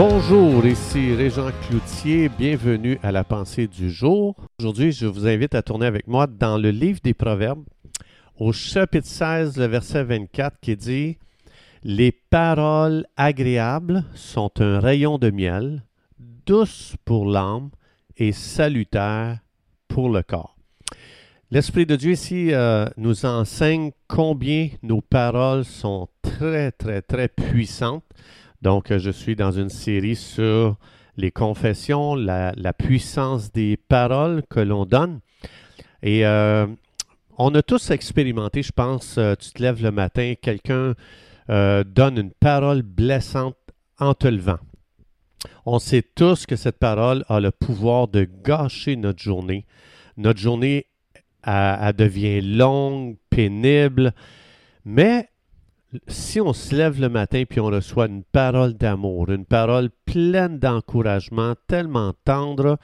Bonjour, ici Régent Cloutier, bienvenue à la pensée du jour. Aujourd'hui, je vous invite à tourner avec moi dans le livre des Proverbes, au chapitre 16, le verset 24, qui dit Les paroles agréables sont un rayon de miel, douces pour l'âme et salutaires pour le corps. L'Esprit de Dieu ici euh, nous enseigne combien nos paroles sont très, très, très puissantes donc, euh, je suis dans une série sur les confessions, la, puissance des paroles que l'on donne. Et euh, on a tous expérimenté, je pense, euh, tu te lèves le matin, quelqu'un donne une parole blessante en te levant. On sait tous que cette parole a le pouvoir de gâcher notre journée. Notre journée, elle devient longue, pénible, mais si on se lève le matin puis on reçoit une parole d'amour, une parole pleine d'encouragement, tellement tendre,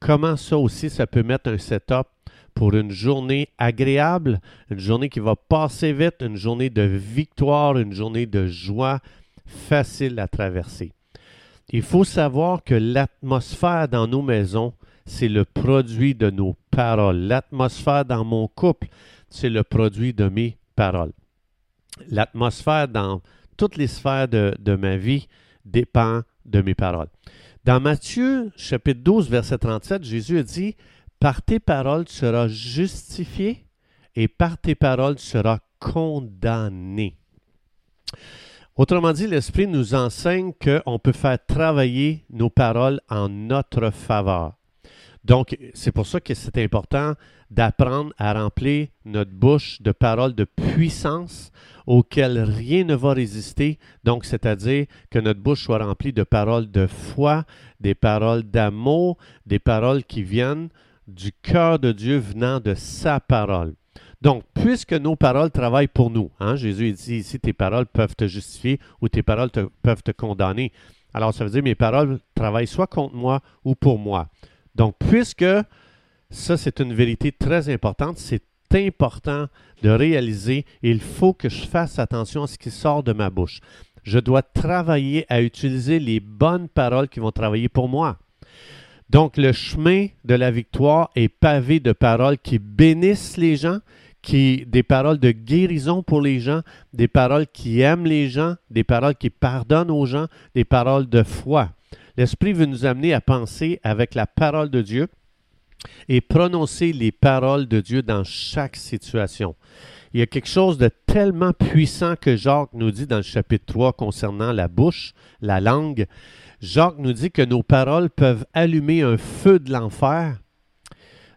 comment ça aussi, ça peut mettre un setup pour une journée agréable, une journée qui va passer vite, une journée de victoire, une journée de joie facile à traverser? Il faut savoir que l'atmosphère dans nos maisons, c'est le produit de nos paroles. L'atmosphère dans mon couple, c'est le produit de mes paroles l'atmosphère dans toutes les sphères de, ma vie dépend de mes paroles. Dans Matthieu chapitre 12, verset 37, Jésus a dit, Par tes paroles tu seras justifié et par tes paroles tu seras condamné. Autrement dit, l'Esprit nous enseigne qu'on peut faire travailler nos paroles en notre faveur. Donc, c'est pour ça que c'est important d'apprendre à remplir notre bouche de paroles de puissance auxquelles rien ne va résister. Donc, c'est-à-dire que notre bouche soit remplie de paroles de foi, des paroles d'amour, des paroles qui viennent du cœur de Dieu venant de sa parole. Donc, puisque nos paroles travaillent pour nous, hein, Jésus dit ici, tes paroles peuvent te justifier ou tes paroles peuvent te condamner. Alors, ça veut dire mes paroles travaillent soit contre moi ou pour moi. Donc, puisque ça, c'est une vérité très importante, c'est important de réaliser, il faut que je fasse attention à ce qui sort de ma bouche. Je dois travailler à utiliser les bonnes paroles qui vont travailler pour moi. Donc le chemin de la victoire est pavé de paroles qui bénissent les gens, qui des paroles de guérison pour les gens, des paroles qui aiment les gens, des paroles qui pardonnent aux gens, des paroles de foi. L'Esprit veut nous amener à penser avec la parole de Dieu et prononcer les paroles de Dieu dans chaque situation. Il y a quelque chose de tellement puissant que Jacques nous dit dans le chapitre 3 concernant la bouche, la langue. Jacques nous dit que nos paroles peuvent allumer un feu de l'enfer.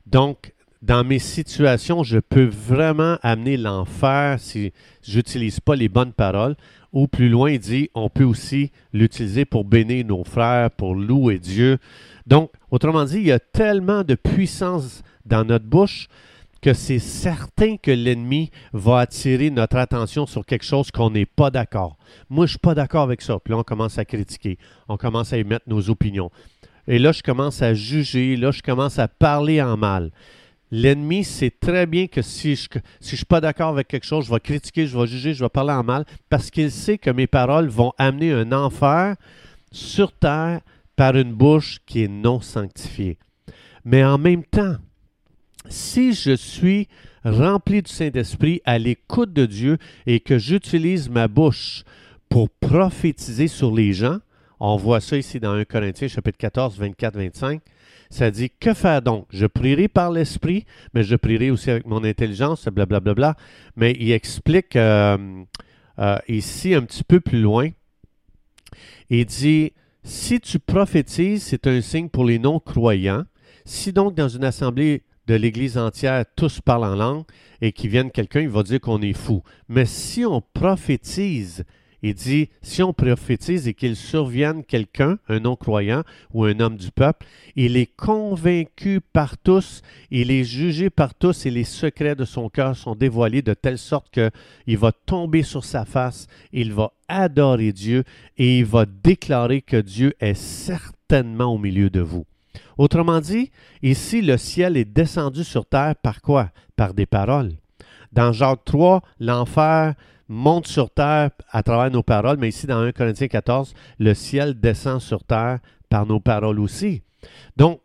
Donc, dans mes situations, je peux vraiment amener l'enfer si j'utilise pas les bonnes paroles. Ou plus loin, il dit, on peut aussi l'utiliser pour bénir nos frères, pour louer Dieu. Donc, autrement dit, il y a tellement de puissance dans notre bouche que c'est certain que l'ennemi va attirer notre attention sur quelque chose qu'on n'est pas d'accord. Moi, je ne suis pas d'accord avec ça. Puis là, on commence à critiquer. On commence à émettre nos opinions. Et là, je commence à juger. Là, je commence à parler en mal. L'ennemi sait très bien que si je ne si suis pas d'accord avec quelque chose, je vais critiquer, je vais juger, je vais parler en mal, parce qu'il sait que mes paroles vont amener un enfer sur terre par une bouche qui est non sanctifiée. Mais en même temps, si je suis rempli du Saint-Esprit à l'écoute de Dieu et que j'utilise ma bouche pour prophétiser sur les gens, on voit ça ici dans 1 Corinthiens chapitre 14, 24, 25, ça dit, que faire donc? Je prierai par l'Esprit, mais je prierai aussi avec mon intelligence, blablabla. Bla, bla, bla. Mais il explique euh, euh, ici un petit peu plus loin, il dit, si tu prophétises, c'est un signe pour les non-croyants. Si donc dans une assemblée de l'Église entière, tous parlent en langue et qu'il vienne quelqu'un, il va dire qu'on est fou. Mais si on prophétise, il dit, si on prophétise et qu'il survienne quelqu'un, un non-croyant ou un homme du peuple, il est convaincu par tous, il est jugé par tous et les secrets de son cœur sont dévoilés de telle sorte qu'il va tomber sur sa face, il va adorer Dieu et il va déclarer que Dieu est certainement au milieu de vous. Autrement dit, ici, le ciel est descendu sur terre par quoi? Par des paroles. Dans Jacques 3, l'enfer monte sur terre à travers nos paroles, mais ici dans 1 Corinthiens 14, le ciel descend sur terre par nos paroles aussi. Donc,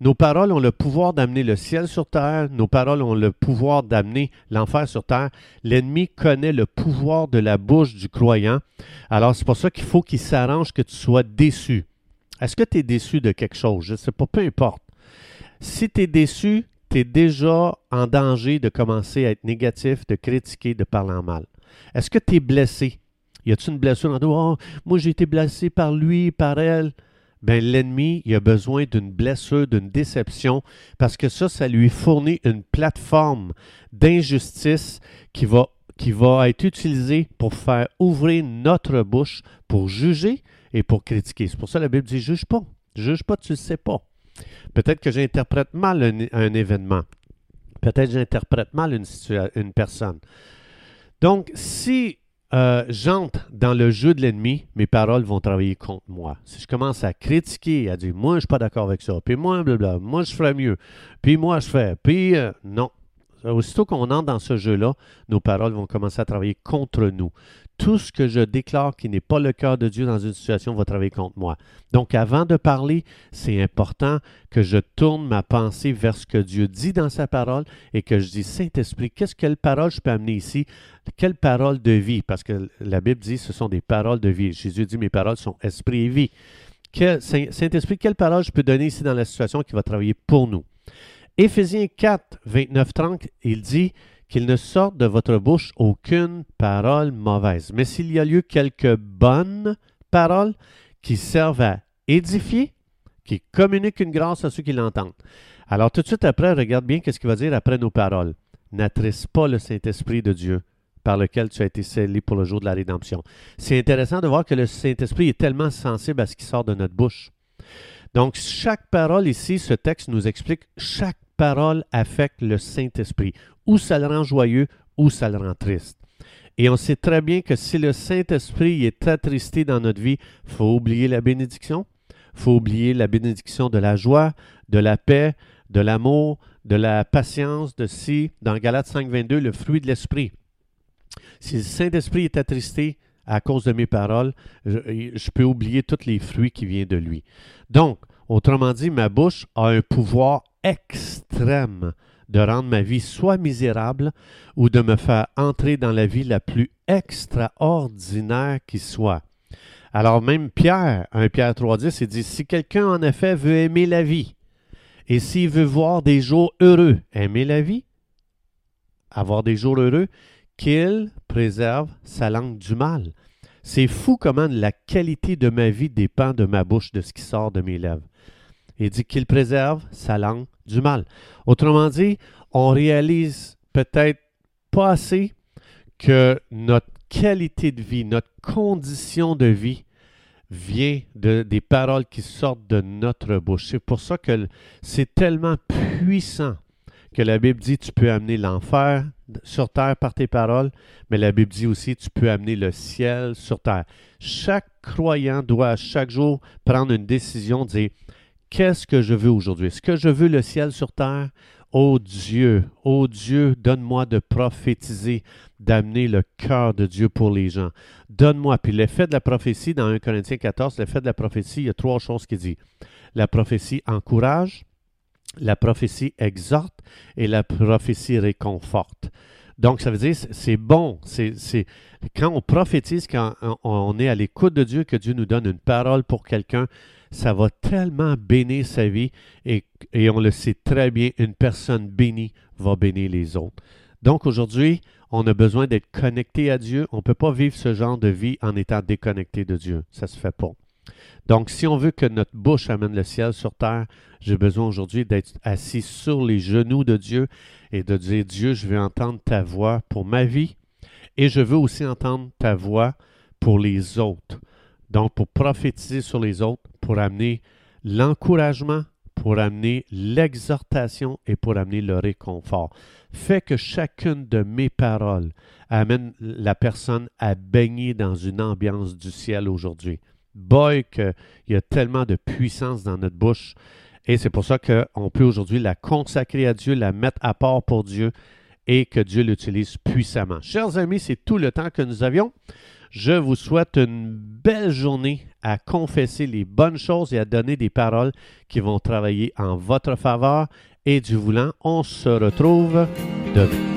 nos paroles ont le pouvoir d'amener le ciel sur terre, nos paroles ont le pouvoir d'amener l'enfer sur terre. L'ennemi connaît le pouvoir de la bouche du croyant. Alors c'est pour ça qu'il faut qu'il s'arrange que tu sois déçu. Est-ce que tu es déçu de quelque chose? Je ne sais pas, peu importe. Si tu es déçu, tu es déjà en danger de commencer à être négatif, de critiquer, de parler mal. Est-ce que tu es blessé? Y a-t-il une blessure en toi? Oh, moi j'ai été blessé par lui, par elle ben, l'ennemi il a besoin d'une blessure, d'une déception, parce que ça, ça lui fournit une plateforme d'injustice qui va, être utilisée pour faire ouvrir notre bouche, pour juger et pour critiquer. C'est pour ça que la Bible dit juge pas. Juge pas, tu ne sais pas. Peut-être que j'interprète mal un, événement. Peut-être que j'interprète mal une personne. Donc, si euh, j'entre dans le jeu de l'ennemi, mes paroles vont travailler contre moi. Si je commence à critiquer, à dire moi je suis pas d'accord avec ça, puis moi blablabla, moi je ferais mieux, puis moi je fais, puis euh, non. Aussitôt qu'on entre dans ce jeu-là, nos paroles vont commencer à travailler contre nous tout ce que je déclare qui n'est pas le cœur de Dieu dans une situation va travailler contre moi. Donc avant de parler, c'est important que je tourne ma pensée vers ce que Dieu dit dans sa parole et que je dis, Saint-Esprit, qu'est-ce quelle parole je peux amener ici? Quelle parole de vie? Parce que la Bible dit, ce sont des paroles de vie. Jésus dit, mes paroles sont esprit et vie. Saint-Esprit, quelle parole je peux donner ici dans la situation qui va travailler pour nous? Éphésiens 4, 29, 30, il dit, qu'il ne sorte de votre bouche aucune parole mauvaise, mais s'il y a lieu quelques bonnes paroles qui servent à édifier, qui communiquent une grâce à ceux qui l'entendent. Alors tout de suite après, regarde bien qu'est-ce qu'il va dire après nos paroles. N'attriste pas le Saint-Esprit de Dieu par lequel tu as été scellé pour le jour de la rédemption. C'est intéressant de voir que le Saint-Esprit est tellement sensible à ce qui sort de notre bouche. Donc, chaque parole ici, ce texte nous explique, chaque parole affecte le Saint-Esprit ou ça le rend joyeux, ou ça le rend triste. Et on sait très bien que si le Saint-Esprit est attristé dans notre vie, faut oublier la bénédiction. Faut oublier la bénédiction de la joie, de la paix, de l'amour, de la patience, de si, dans Galates 5, 22, le fruit de l'Esprit. Si le Saint-Esprit est attristé à cause de mes paroles, je, peux oublier tous les fruits qui viennent de lui. Donc, autrement dit, ma bouche a un pouvoir extrême de rendre ma vie soit misérable ou de me faire entrer dans la vie la plus extraordinaire qui soit. Alors même Pierre, 1 Pierre 3.10, il dit, si quelqu'un en effet veut aimer la vie, et s'il veut voir des jours heureux, aimer la vie, avoir des jours heureux, qu'il préserve sa langue du mal. C'est fou comment la qualité de ma vie dépend de ma bouche, de ce qui sort de mes lèvres. Il dit qu'il préserve sa langue du mal. Autrement dit, on réalise peut-être pas assez que notre qualité de vie, notre condition de vie vient de, des paroles qui sortent de notre bouche. C'est pour ça que c'est tellement puissant que la Bible dit tu peux amener l'enfer sur terre par tes paroles, mais la Bible dit aussi tu peux amener le ciel sur terre. Chaque croyant doit chaque jour prendre une décision, dire Qu'est-ce que je veux aujourd'hui? Est-ce que je veux le ciel sur terre? Ô oh Dieu, ô oh Dieu, donne-moi de prophétiser, d'amener le cœur de Dieu pour les gens. Donne-moi. Puis l'effet de la prophétie, dans 1 Corinthiens 14, l'effet de la prophétie, il y a trois choses qui dit. La prophétie encourage, la prophétie exhorte et la prophétie réconforte. Donc, ça veut dire, c'est bon. C'est, quand on prophétise, quand on est à l'écoute de Dieu, que Dieu nous donne une parole pour quelqu'un, ça va tellement bénir sa vie et, on le sait très bien, une personne bénie va bénir les autres. Donc aujourd'hui, on a besoin d'être connecté à Dieu. On ne peut pas vivre ce genre de vie en étant déconnecté de Dieu. Ça ne se fait pas. Donc, si on veut que notre bouche amène le ciel sur terre, j'ai besoin aujourd'hui d'être assis sur les genoux de Dieu et de dire Dieu, je veux entendre ta voix pour ma vie et je veux aussi entendre ta voix pour les autres. Donc, pour prophétiser sur les autres, pour amener l'encouragement, pour amener l'exhortation et pour amener le réconfort. Fait que chacune de mes paroles amène la personne à baigner dans une ambiance du ciel aujourd'hui. Boy, qu'il y a tellement de puissance dans notre bouche. Et c'est pour ça qu'on peut aujourd'hui la consacrer à Dieu, la mettre à part pour Dieu et que Dieu l'utilise puissamment. Chers amis, c'est tout le temps que nous avions. Je vous souhaite une belle journée à confesser les bonnes choses et à donner des paroles qui vont travailler en votre faveur. Et du voulant, on se retrouve demain.